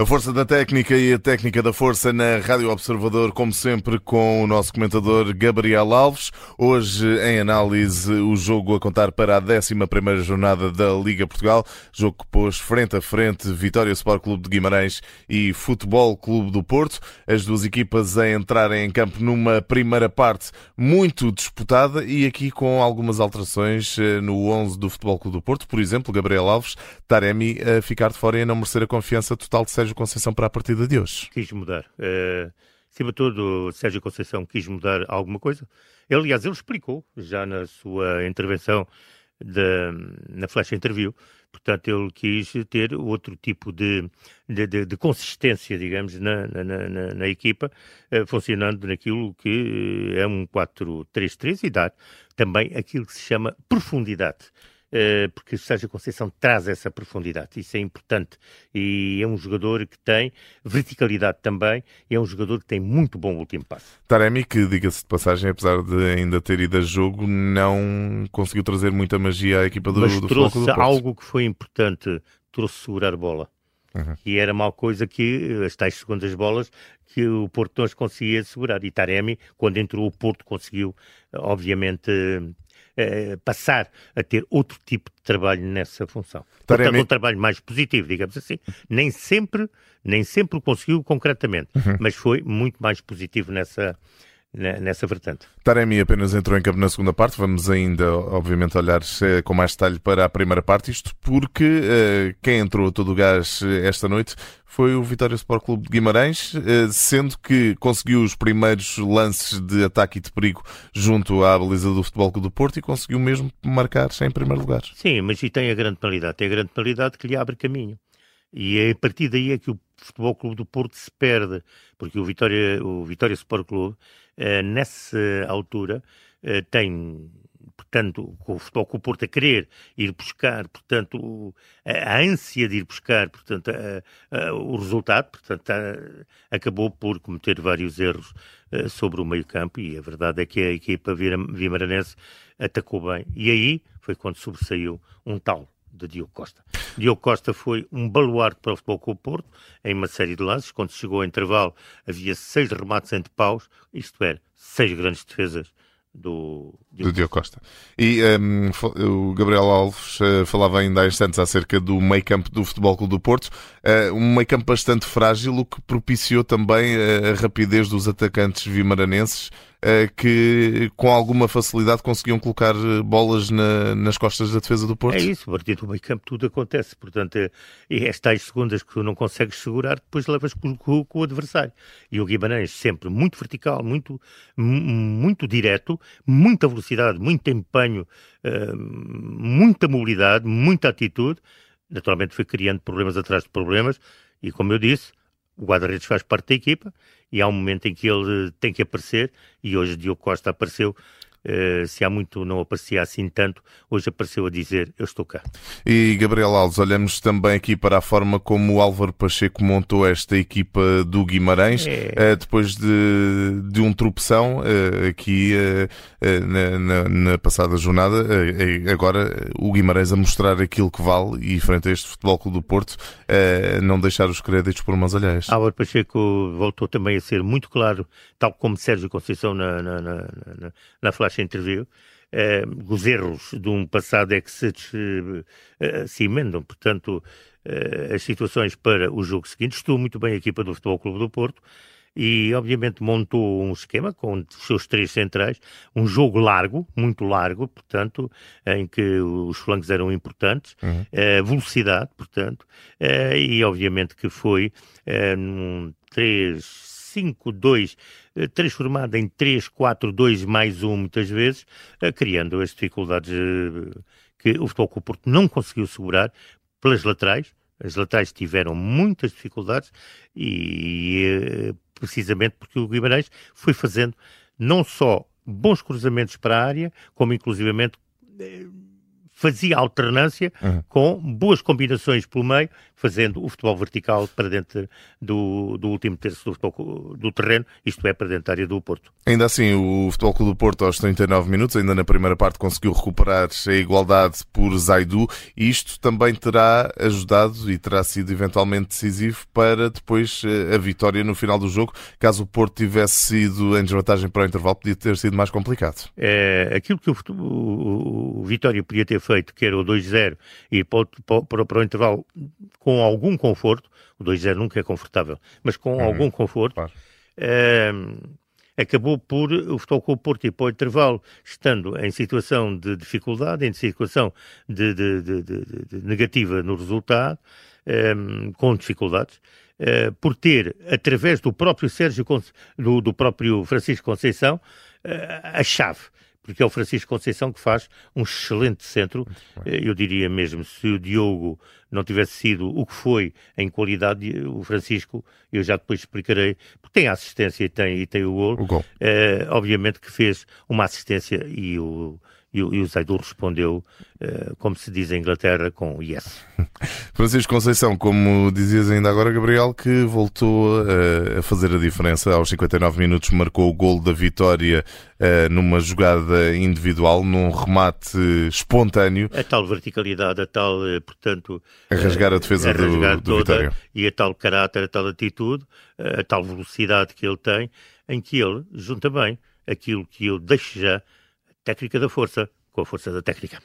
A força da técnica e a técnica da força na Rádio Observador, como sempre, com o nosso comentador Gabriel Alves. Hoje, em análise, o jogo a contar para a 11 jornada da Liga Portugal. Jogo que pôs frente a frente Vitória Sport Clube de Guimarães e Futebol Clube do Porto. As duas equipas a entrarem em campo numa primeira parte muito disputada e aqui com algumas alterações eh, no 11 do Futebol Clube do Porto. Por exemplo, Gabriel Alves, Taremi a ficar de fora e a não merecer a confiança total de Sérgio Sérgio Conceição para a partida de hoje? Quis mudar. Uh, acima de tudo, Sérgio Conceição quis mudar alguma coisa. Ele, aliás, ele explicou já na sua intervenção na flash interview. Portanto, ele quis ter outro tipo de, de, de, de consistência, digamos, na, na, na, na equipa, uh, funcionando naquilo que é um 4-3-3 e dar também aquilo que se chama profundidade. Eh, porque o Sérgio Conceição traz essa profundidade. Isso é importante. E é um jogador que tem verticalidade também, e é um jogador que tem muito bom último passo. Taremi, que diga-se de passagem, apesar de ainda ter ido a jogo, não conseguiu trazer muita magia à equipa do, Mas do trouxe do algo que foi importante, trouxe segurar bola. Uhum. E era mal coisa que as tais segundas bolas que o Porto não conseguia segurar. E Taremi, quando entrou o Porto, conseguiu, obviamente, eh, passar a ter outro tipo de trabalho nessa função. Taremi... Portanto, um trabalho mais positivo, digamos assim. Nem sempre, nem sempre o conseguiu concretamente, uhum. mas foi muito mais positivo nessa, nessa vertente. Taremi apenas entrou em campo na segunda parte, vamos ainda, obviamente, olhar eh, com mais detalhe para a primeira parte, isto porque uh, quem entrou a todo o gás esta noite foi o Vitória Sport Clube de Guimarães, uh, sendo que conseguiu os primeiros lances de ataque e de perigo junto à baliza do Futebol Clube do Porto e conseguiu mesmo marcar em primeiro lugar. Sim, mas e tem a grande penalidade, tem a grande penalidade que lhe abre caminho. E é a partir daí é que o Futebol Clube do Porto se perde, porque o Vitória, o Vitória Sport Clube eh, nessa altura, eh, tem portanto, com o futebol com o Porto a querer ir buscar, portanto, a, a ânsia de ir buscar, portanto, a, a, o resultado, portanto, acabou por cometer vários erros uh, sobre o meio-campo e a verdade é que a equipa vimaranense atacou bem. E aí foi quando sobressaiu um tal de Diogo Costa. Diogo Costa foi um baluarte para o futebol o Porto, em uma série de lances. Quando chegou ao intervalo, havia seis remates entre paus, isto é, seis grandes defesas do, do Diogo Costa. E um, o Gabriel Alves uh, falava ainda há instantes acerca do meio campo do Futebol Clube do Porto, uh, um meio campo bastante frágil, o que propiciou também uh, a rapidez dos atacantes vimaranenses que com alguma facilidade conseguiam colocar eh, bolas na, nas costas da defesa do Porto. É isso, a partir do meio campo tudo acontece. Portanto, é, e estas segundas que tu não consegues segurar, depois levas com, com, com o adversário. E o Guimarães sempre muito vertical, muito, muito direto, muita velocidade, muito empenho, muita mobilidade, muita atitude. Naturalmente foi criando problemas atrás de problemas e, como eu disse, o guarda-redes faz parte da equipa e há um momento em que ele tem que aparecer e hoje Diogo Costa apareceu Uh, se há muito não aparecia assim tanto, hoje apareceu a dizer eu estou cá. E Gabriel Alves, olhamos também aqui para a forma como o Álvaro Pacheco montou esta equipa do Guimarães, é. uh, depois de, de um tropeção uh, aqui na, na, na, passada jornada, agora o Guimarães a mostrar aquilo que vale e frente a este Futebol Clube do Porto, não deixar os créditos por mãos alheias. Álvaro Pacheco voltou também a ser muito claro, tal como Sérgio Conceição na, na, na, na, na flash interview, eh, os erros de um passado é que se, eh, se emendam, portanto, eh, as situações para o jogo seguinte. Estou muito bem a equipa do Futebol Clube do Porto e, obviamente, montou um esquema com os seus três centrais, um jogo largo, muito largo, portanto, em que os flancos eram importantes, uhum. velocidade, portanto, e, obviamente, que foi um 3 5-2 eh, transformada em 3-4-2 mais 1 muitas vezes, eh, criando as dificuldades eh, que o Futebol Clube Porto não conseguiu segurar pelas laterais. As laterais tiveram muitas dificuldades e precisamente porque o Guimarães foi fazendo não só bons cruzamentos para a área, como inclusivamente fazia alternância uhum. com boas combinações pelo meio, fazendo o futebol vertical para dentro do, do último terço do, futebol, do terreno, isto é, para dentro da área do Porto. Ainda assim, o Futebol Clube do Porto, aos 39 minutos, ainda na primeira parte, conseguiu recuperar a igualdade por Zaidu, e isto também terá ajudado e terá sido eventualmente decisivo para depois eh, a vitória no final do jogo. Caso o Porto tivesse sido em desvantagem para o intervalo, podia ter sido mais complicado. É, aquilo que o, o, o Vitória podia ter feito, que era o 2-0, e para, para, para o intervalo com algum conforto, o 2-0 nunca é confortável, mas com uhum. algum conforto, claro. é, acabou por o Futebol Clube Porto ir para o intervalo, estando em situação de dificuldade, em situação de, de, de, de negativa no resultado, um, com dificuldades, uh, por ter, através do próprio Sérgio, do, do próprio Francisco Conceição, uh, a chave porque é o Francisco Conceição que faz um excelente centro. Eh, eu diria mesmo, se o Diogo não tivesse sido o que foi em qualidade, o Francisco, eu já depois explicarei, porque tem a assistência e tem, e tem o gol. O gol. É, obviamente que fez uma assistência e o, e o, Zaidu respondeu, uh, como se diz em Inglaterra, com yes. Francisco Conceição, como dizias ainda agora, Gabriel, que voltou uh, a fazer a diferença. Aos 59 minutos marcou o gol da vitória uh, numa jogada individual, num remate espontâneo. A tal verticalidade, a tal, portanto... A rasgar a defesa a rasgar do, do Vitória. E a tal caráter, a tal atitude, a tal velocidade que ele tem, em que ele junta bem aquilo que eu deixo já técnica da força com a força da técnica.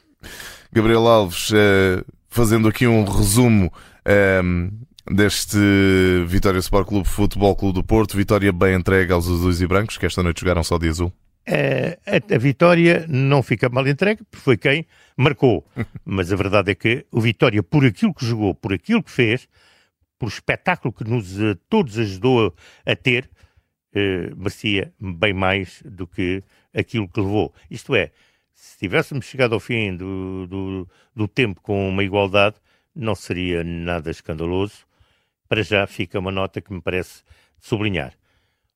Gabriel Alves, eh, fazendo aqui um resumo ehm, deste Vitória Sport Clube Futebol Clube do Porto, vitória bem entregue aos azuis e brancos, que esta noite jogaram só de azul. É, a, vitória não fica mal entregue, porque foi quem marcou. Mas a verdade é que o Vitória, por aquilo que jogou, por aquilo que fez, por espetáculo que nos uh, todos ajudou a ter, uh, merecia bem mais do que aquilo que levou. Isto é, se tivéssemos chegado ao fim do, do, do tempo com uma igualdade, não seria nada escandaloso. Para já fica uma nota que me parece sublinhar.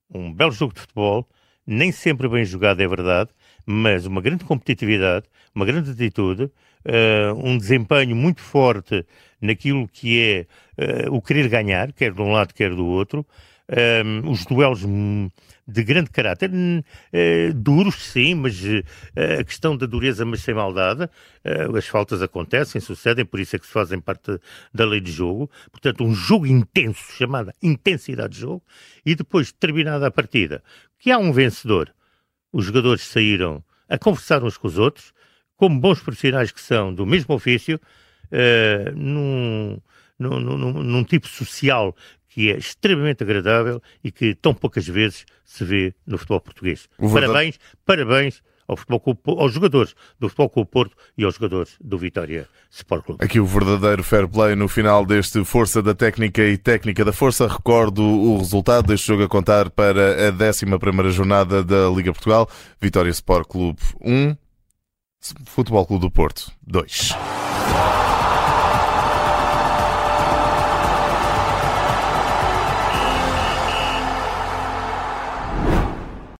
Um belo jogo de futebol, nem sempre bem jogado é verdade, mas uma grande competitividade, uma grande atitude, uh, um desempenho muito forte naquilo que é uh, o querer ganhar, quer de um lado, quer do outro, um, os duelos de grande caráter, uh, duros sim, mas uh, a questão da dureza, mas sem maldade, uh, as faltas acontecem, sucedem, por isso é que se fazem parte da lei de jogo. Portanto, um jogo intenso, chamada intensidade de jogo, e depois, terminada a partida, que há um vencedor, os jogadores saíram a conversar uns com os outros, como bons profissionais que são do mesmo ofício, num, num, num, num, tipo social que é extremamente agradável e que tão poucas vezes se vê no futebol português. Parabéns, parabéns ao futebol aos jogadores do Futebol Clube Porto e aos jogadores do Vitória Sport Clube. Aqui o verdadeiro fair play no final deste Força da Técnica e Técnica da Força. Recordo o resultado deste jogo a contar para a 11 jornada da Liga Portugal. Vitória Sport Clube 1, Futebol Clube do Porto 2.